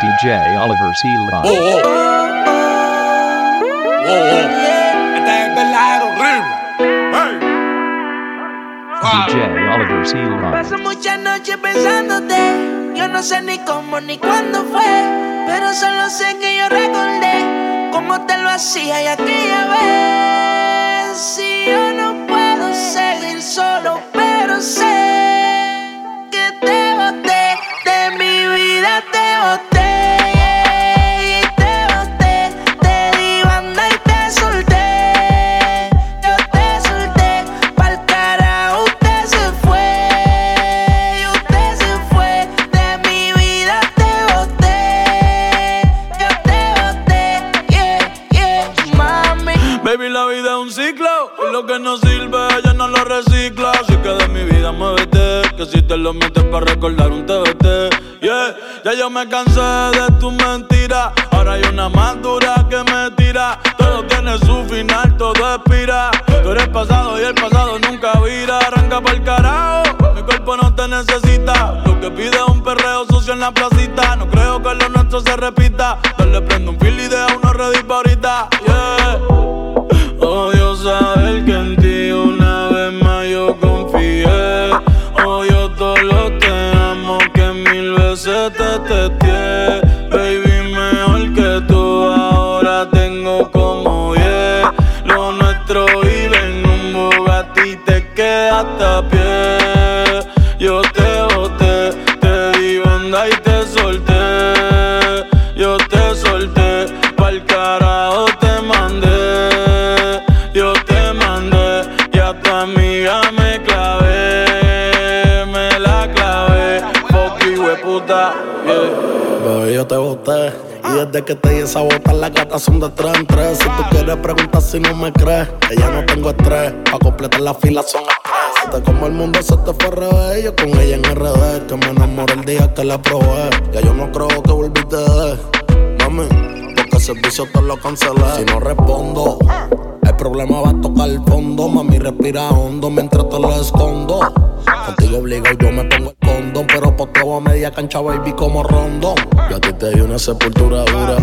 DJ Oliver Silva. Oh, oh. Oh, oh. Este es. Hey. DJ Oliver Silva. Paso muchas noches pensándote. Yo no sé ni cómo ni cuándo fue. Pero solo sé que yo recordé cómo te lo hacía y aquella vez. Si yo no puedo seguir solo, yo me cansé de tu mentira. Ahora hay una más dura que me tira. Todo tiene su final, todo expira. Tú eres pasado y el pasado nunca vira. Arranca pa'l carajo, mi cuerpo no te necesita. Lo que pide es un perreo sucio en la placita. No creo que lo nuestro se repita. Dale, prendo un fil y deja uno ready ahorita. Yeah. Odio saber que que te di esa bota, las gatas son de tres en tres. Si tú quieres preguntar si no me crees, que ya no tengo estrés. Pa' completar la fila son estrés. Te como el mundo se te fue revés. Yo con ella en RD, que me enamoré el día que la probé. Ya yo no creo que volviste de mami. Porque el servicio te lo cancelé. Si no respondo, el problema va a tocar el fondo. Mami, respira hondo mientras te lo escondo. Contigo obligado yo me a media cancha, baby, como rondón. Yo a ti te di una sepultura dura.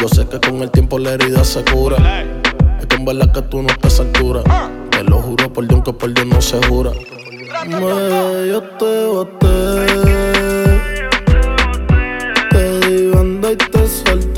Yo sé que con el tiempo la herida se cura. Es que en verdad que tú no estás a altura. Te lo juro por Dios que por Dios no se jura. Me, yo te boté. Te di banda y te solté.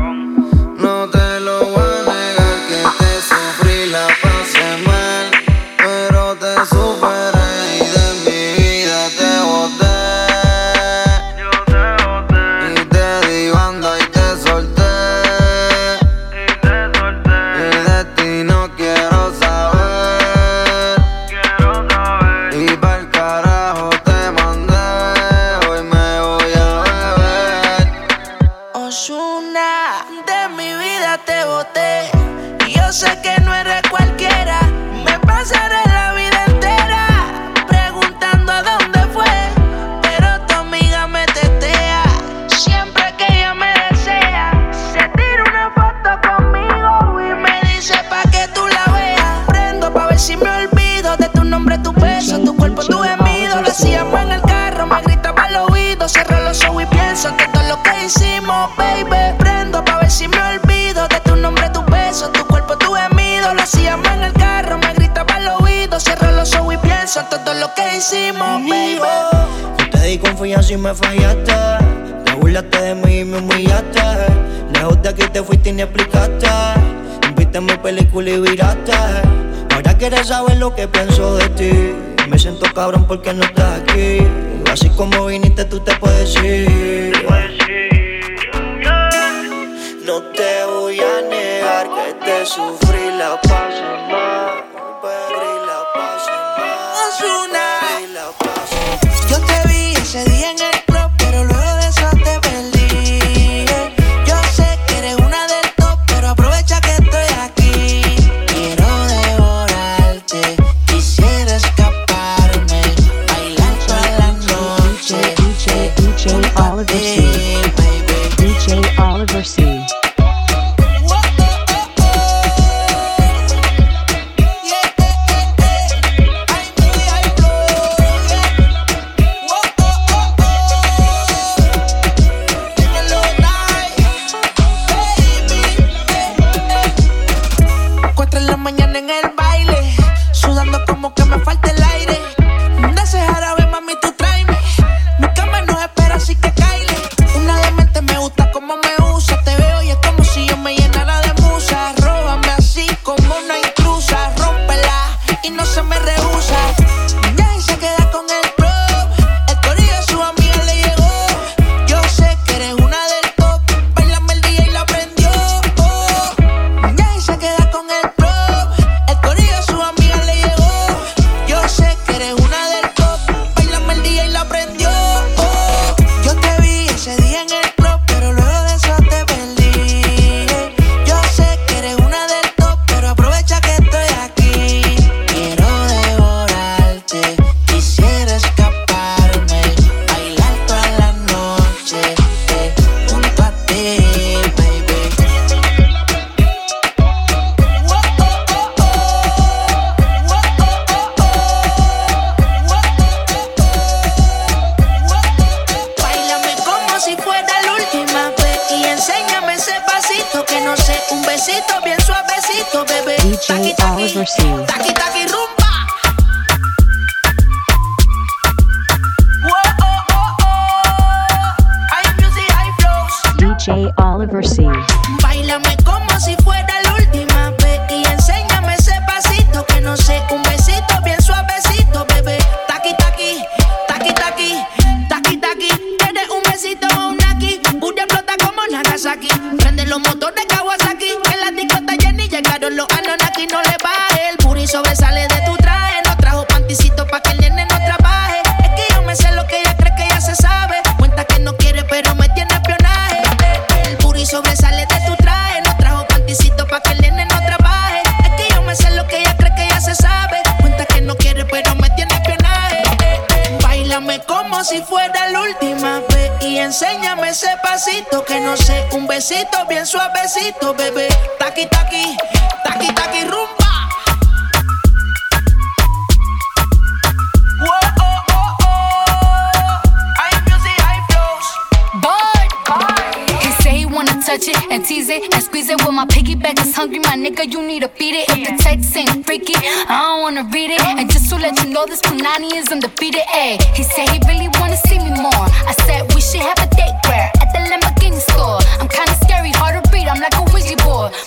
Porque no estás aquí. Así como viniste, tú te puedes ir. No te voy a negar que te sufrí la pasé mal.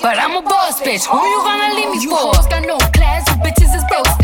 But I'm a boss bitch, who you gonna leave me you for? You hoes got no class, you bitches is broke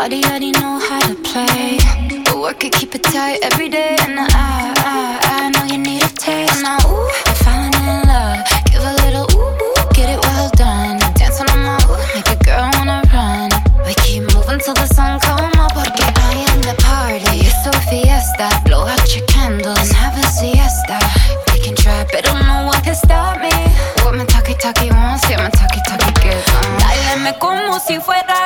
Body already know how to play. But work it, keep it tight every day. And I, I, I know you need a taste. And I ooh, I'm falling in love. Give a little ooh, ooh, get it well done. Dancing on my ooh, make a girl wanna run. We keep moving till the sun come up. Porque I am the party. It's a fiesta. Blow out your candles and have a siesta. We can try, but don't know what can stop me. What my talkie talkie wants, yeah, my talkie talkie gives. Dáleme como si fuera.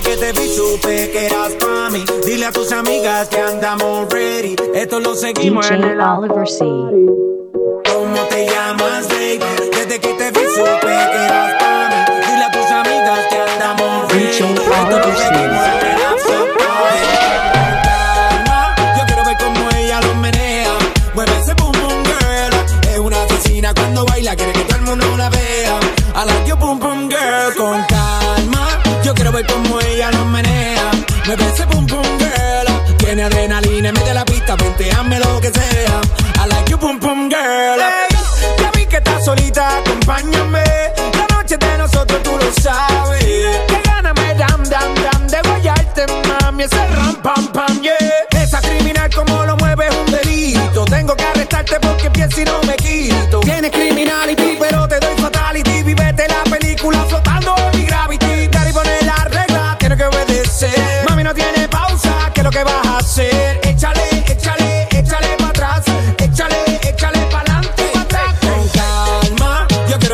Desde que te vi supe que eras pa' mí. Dile a tus amigas que andamos ready. Esto lo seguimos en DJ el Oliver C. ¿Cómo te llamas, baby? Desde que te vi supe que eras pa' mí. Dile a tus amigas que andamos ready. DJ Oliver C. Mueve ese boom boom girl. Tiene adrenalina, mete la pista, vente, hazme lo que sea. I like your boom boom girl. Ey, ya vi que estás solita, acompáñame. La noche de nosotros tú lo sabes. Que gana me dam dam dam de guayarte, mami. Ese ram pam pam, yeah. Esa criminal como lo mueve es un delito. Tengo que arrestarte porque pienso y no me quito. Tienes criminality, pero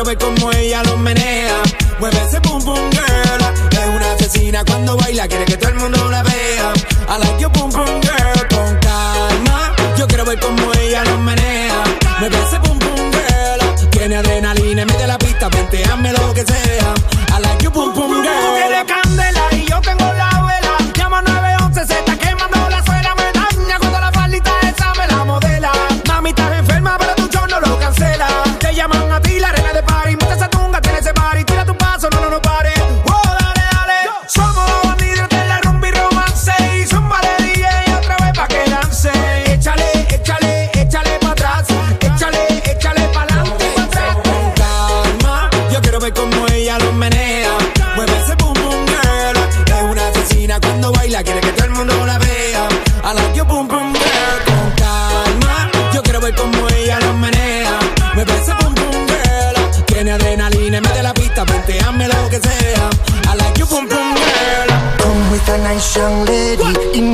ver cómo ella lo menea. Mueve ese boom boom girl. Es una asesina cuando baila, quiere que todo el mundo la vea. I like your boom boom girl. Con calma, yo quiero ver cómo ella lo menea. Mueve ese boom boom girl. Tiene adrenalina, mete la pista, vente, hazme lo que sea.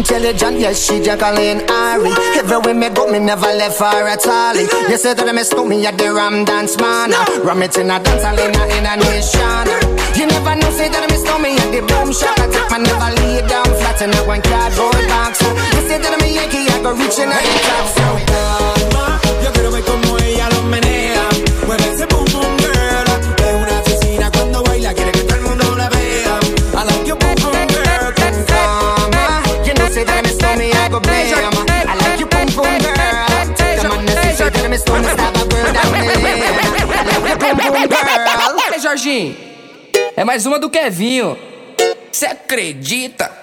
Intelligent, yes, she Jacqueline Ari. Everywhere me go, me never left her at all. You say that me stole me at the Ram Dance Man. Ram it in a dance hall in a, a nation. You never know, say that me stole me at the Boom Shop. I take my never lay down flat in a one cardboard box. You say that me Yankee, I go reaching at the top. So Jorginho, é mais uma do Kevinho. Cê acredita?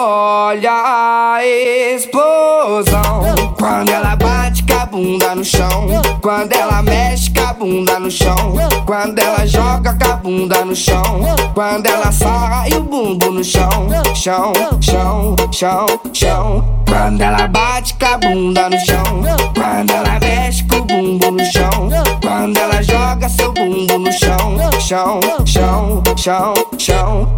Olha a explosão quando ela bate com a bunda no chão. Quando ela mexe com a bunda no chão. Quando ela joga com a bunda no chão. Quando ela sai o bumbum no chão. Chão, chão, chão, chão. Quando ela bate com a bunda no chão. Quando ela mexe com o bumbum no chão. Quando ela joga seu bumbum no chão. Chão, chão, chão, chão.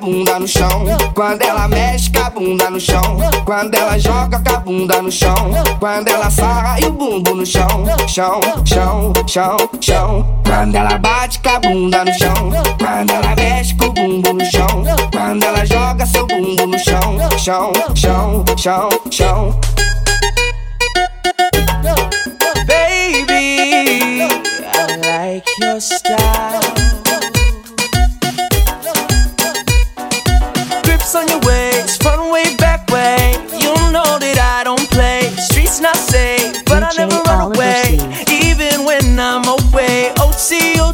bunda no chão. Quando ela mexe com a bunda no chão. Quando ela joga com a bunda no chão. Quando ela sai o bumbo no chão. Chão, chão, chão, chão. Quando ela bate com a bunda no chão. Quando ela mexe com o bumbo no chão. Quando ela joga seu bumbo no chão. Chão, chão, chão, chão. Baby, I like your style.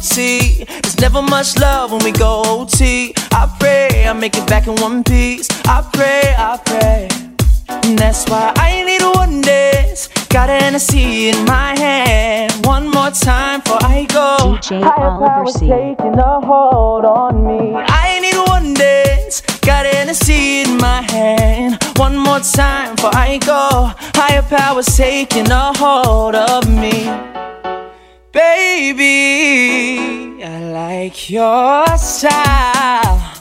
OT, OT. There's never much love when we go OT. I pray I make it back in one piece. I pray, I pray. And that's why I need one dance. Got an Hennessy in my hand. One more time before I go. DJ Higher Oliver powers C. taking a hold on me. I need one dance. Got an Hennessy in my hand. One more time before I go. Higher powers taking a hold of me. Baby, I like your style.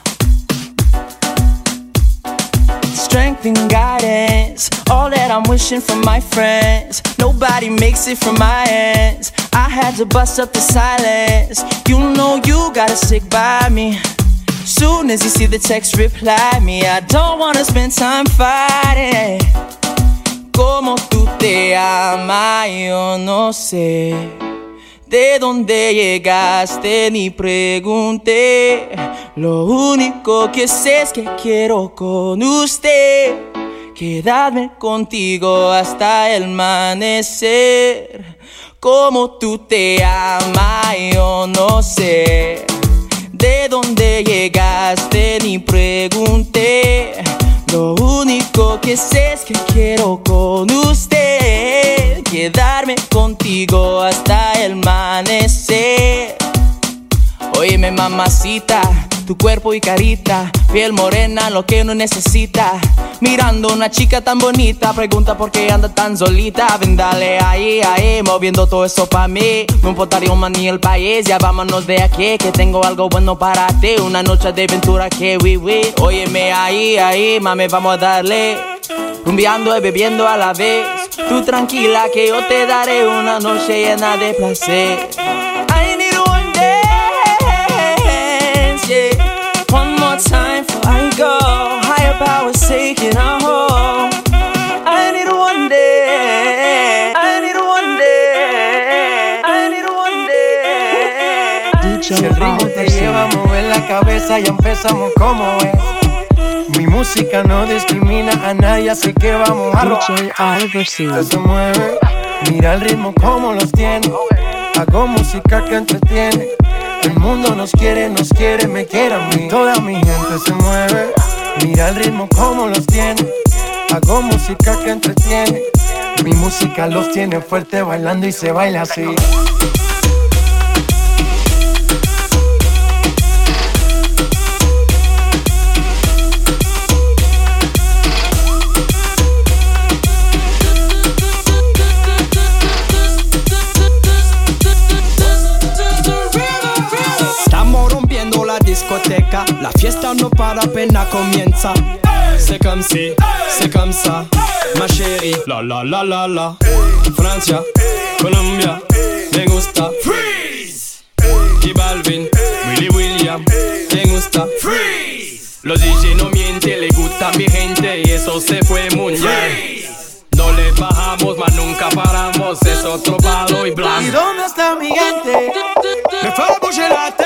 Strength and guidance, all that I'm wishing from my friends. Nobody makes it from my ends. I had to bust up the silence. You know you gotta stick by me. Soon as you see the text, reply me. I don't wanna spend time fighting. Como tú te amas, yo no sé. De dónde llegaste ni pregunté. Lo único que sé es que quiero con usted quedarme contigo hasta el amanecer. Como tú te amas, yo no sé. De dónde llegaste ni pregunté. Lo único que sé es que quiero con usted quedarme contigo hasta el amanecer. Óyeme mamacita, tu cuerpo y carita, piel morena, lo que uno necesita. Mirando una chica tan bonita, pregunta por qué anda tan solita. Ven, dale ahí, ahí, moviendo todo eso pa' mí. No importaría un ni el país, ya vámonos de aquí, que tengo algo bueno para ti. Una noche de aventura que we. Óyeme ahí, ahí, mami, vamos a darle. Rumbeando y bebiendo a la vez. Tú tranquila que yo te daré una noche llena de placer. I need one dance, yeah. One more time before I go. Higher powers taking a hold. I need one dance. I need one dance. I need one dance. DJ Si el ritmo te lleva a mover la cabeza, ya empezamos como es. Mi música no discrimina a nadie, así que vamos a. Que se mueve, mira el ritmo como los tiene. Hago música que entretiene. El mundo nos quiere, nos quiere, me quiere a mí. Toda mi gente se mueve, mira el ritmo como los tiene. Hago música que entretiene. Mi música los tiene fuerte bailando y se baila así. La fiesta no para apenas comienza. C'est comme si, c'est comme ça, ma chérie. La la la la la. Francia, Colombia, me gusta. Freeze. Y Balvin, Willy William, me gusta. Freeze. Los DJ no mienten, le gusta mi gente y eso se fue mundial. No le bajamos, mas nunca paramos, es otro palo y ¿Y blanco. dónde está mi gente? Me tête. ¿Y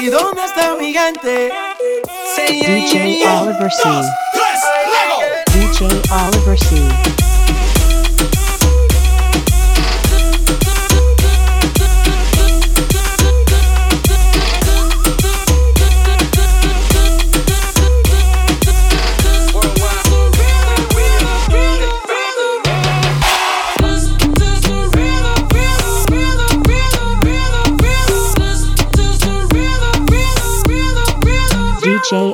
¿Y dónde está mi yeah, DJ. Oliver C. DJ Oliver C.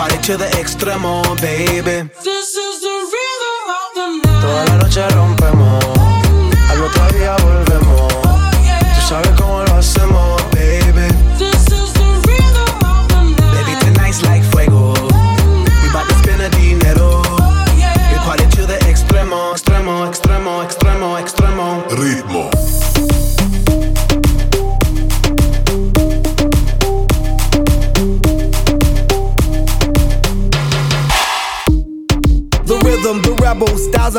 Party to the extremo, baby. Toda la noche rompemos, al otro día volvemos. Tú sabes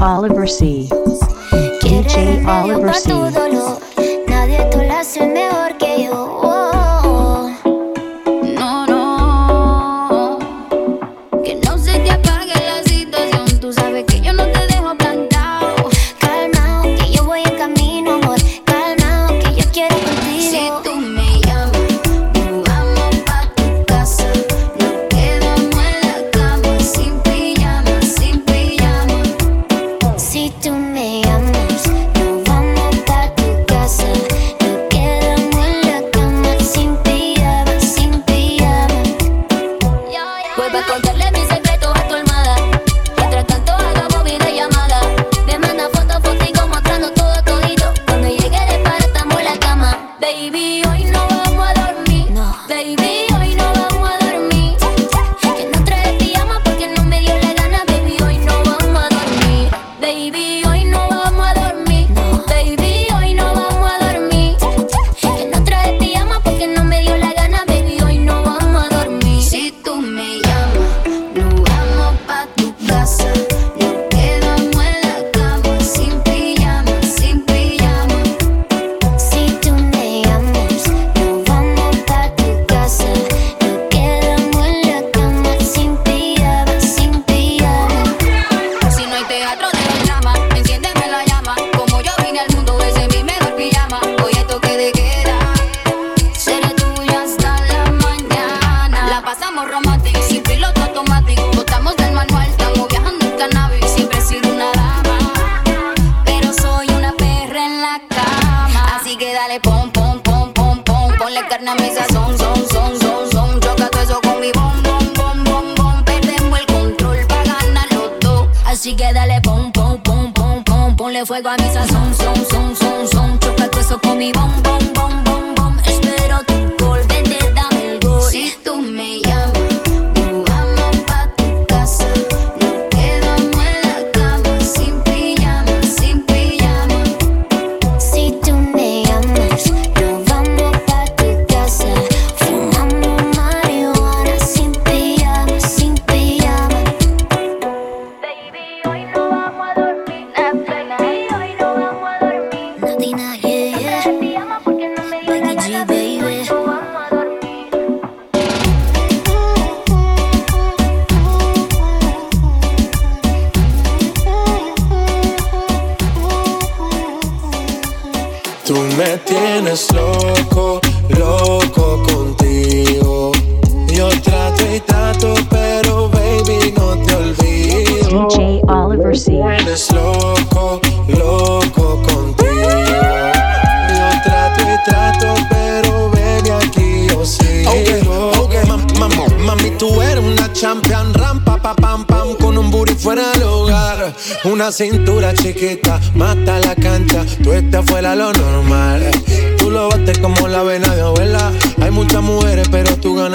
Oliver C. DJ Oliver C.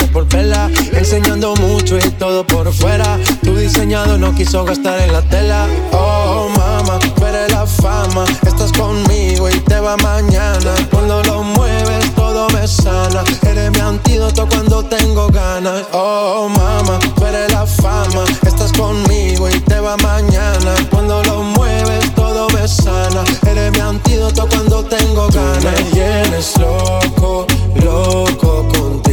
por vela. Enseñando mucho y todo por fuera. Tu diseñado no quiso gastar en la tela. Oh, mama, pero la fama. Estás conmigo y te va mañana. Cuando lo mueves, todo me sana. Eres mi antídoto cuando tengo ganas. Oh, mama, pero la fama. Estás conmigo y te va mañana. Cuando lo mueves, todo me sana. Eres mi antídoto cuando tengo ganas. Tú me llenes loco, loco contigo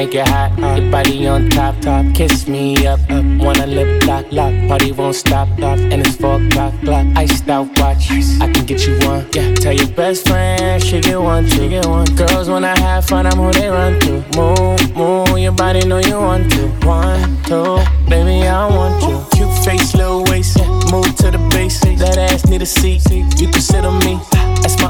Make it hot. Your body on top, top. Kiss me up, up. Wanna lip lock, lock. Party won't stop, stop. And it's four o'clock, clock. Iced out watch. I can get you one. Yeah, tell your best friend she get one, she get one. Girls when I have fun, I'm who they run to. Move, move. Your body know you want to. One, two, baby I want you. Cute face, little waist. Yeah, move to the basics. That ass need a seat. You can sit on me. That's my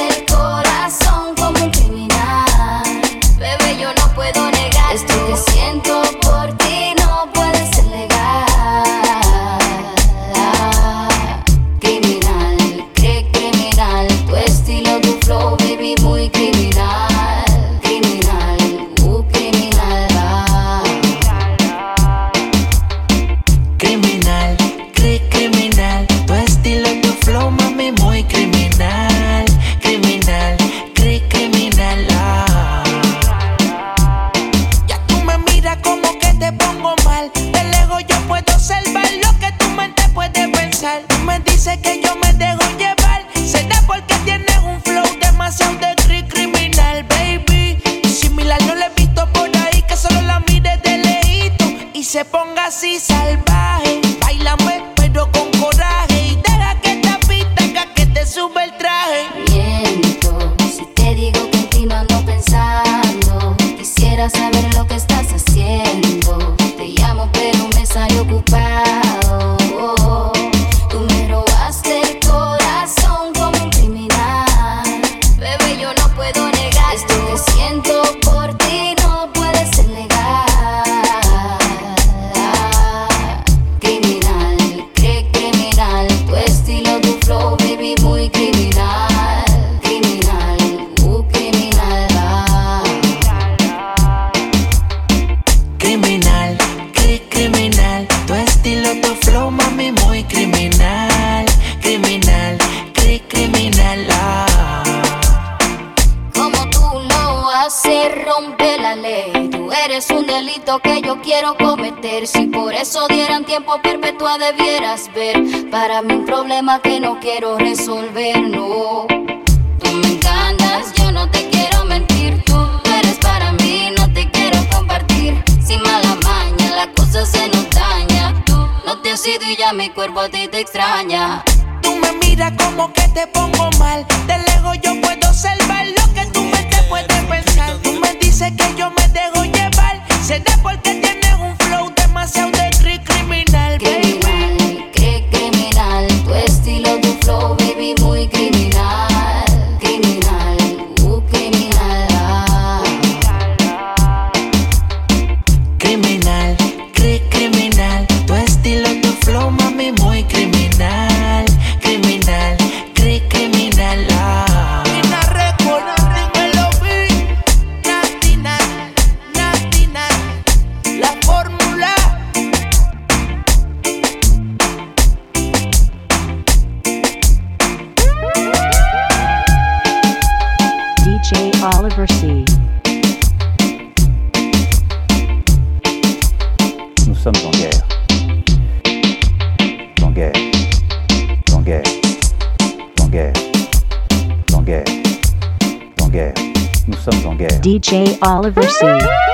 no quiero resolver, no. Tú me encantas, yo no te quiero mentir. Tú eres para mí, no te quiero compartir. Sin mala maña, la cosa se nos daña. Tú no te has ido y ya mi cuerpo a ti te extraña. Tú me miras como que te pongo DJ Oliver C.